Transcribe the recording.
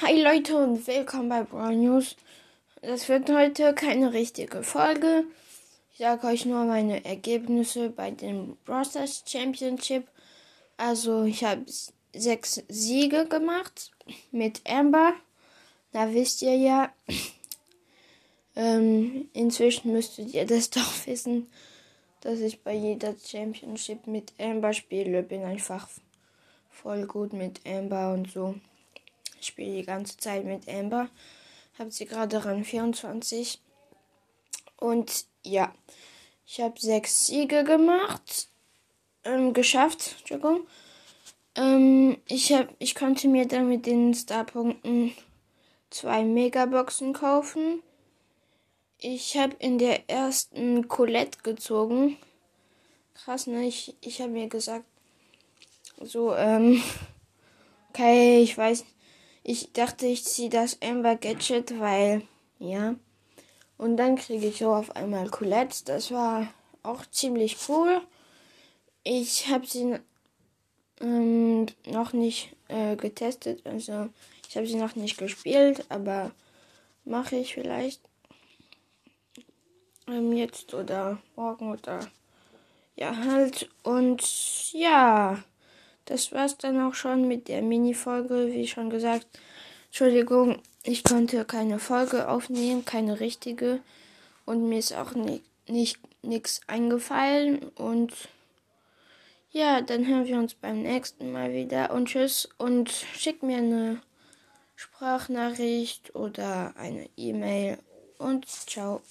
Hi Leute und willkommen bei Brawl News. Das wird heute keine richtige Folge. Ich sage euch nur meine Ergebnisse bei dem Brawl Stars Championship. Also ich habe sechs Siege gemacht mit Amber. Da wisst ihr ja. Ähm, inzwischen müsstet ihr das doch wissen, dass ich bei jeder Championship mit Amber spiele. Bin einfach voll gut mit Amber und so. Ich spiele die ganze Zeit mit Amber. Habe sie gerade Rang 24. Und ja, ich habe sechs Siege gemacht. Ähm, geschafft, Entschuldigung. Ähm, ich, hab, ich konnte mir dann mit den Starpunkten zwei Megaboxen kaufen. Ich habe in der ersten Colette gezogen. Krass, ne? Ich, ich habe mir gesagt, so, ähm, okay, ich weiß nicht ich dachte, ich ziehe das Amber Gadget, weil, ja. Und dann kriege ich so auf einmal Colette. Das war auch ziemlich cool. Ich habe sie ähm, noch nicht äh, getestet. Also, ich habe sie noch nicht gespielt, aber mache ich vielleicht ähm, jetzt oder morgen oder ja halt. Und ja das war's dann auch schon mit der Mini-Folge. Wie schon gesagt, Entschuldigung, ich konnte keine Folge aufnehmen, keine richtige. Und mir ist auch nicht, nicht nichts eingefallen. Und ja, dann hören wir uns beim nächsten Mal wieder. Und tschüss. Und schickt mir eine Sprachnachricht oder eine E-Mail. Und ciao.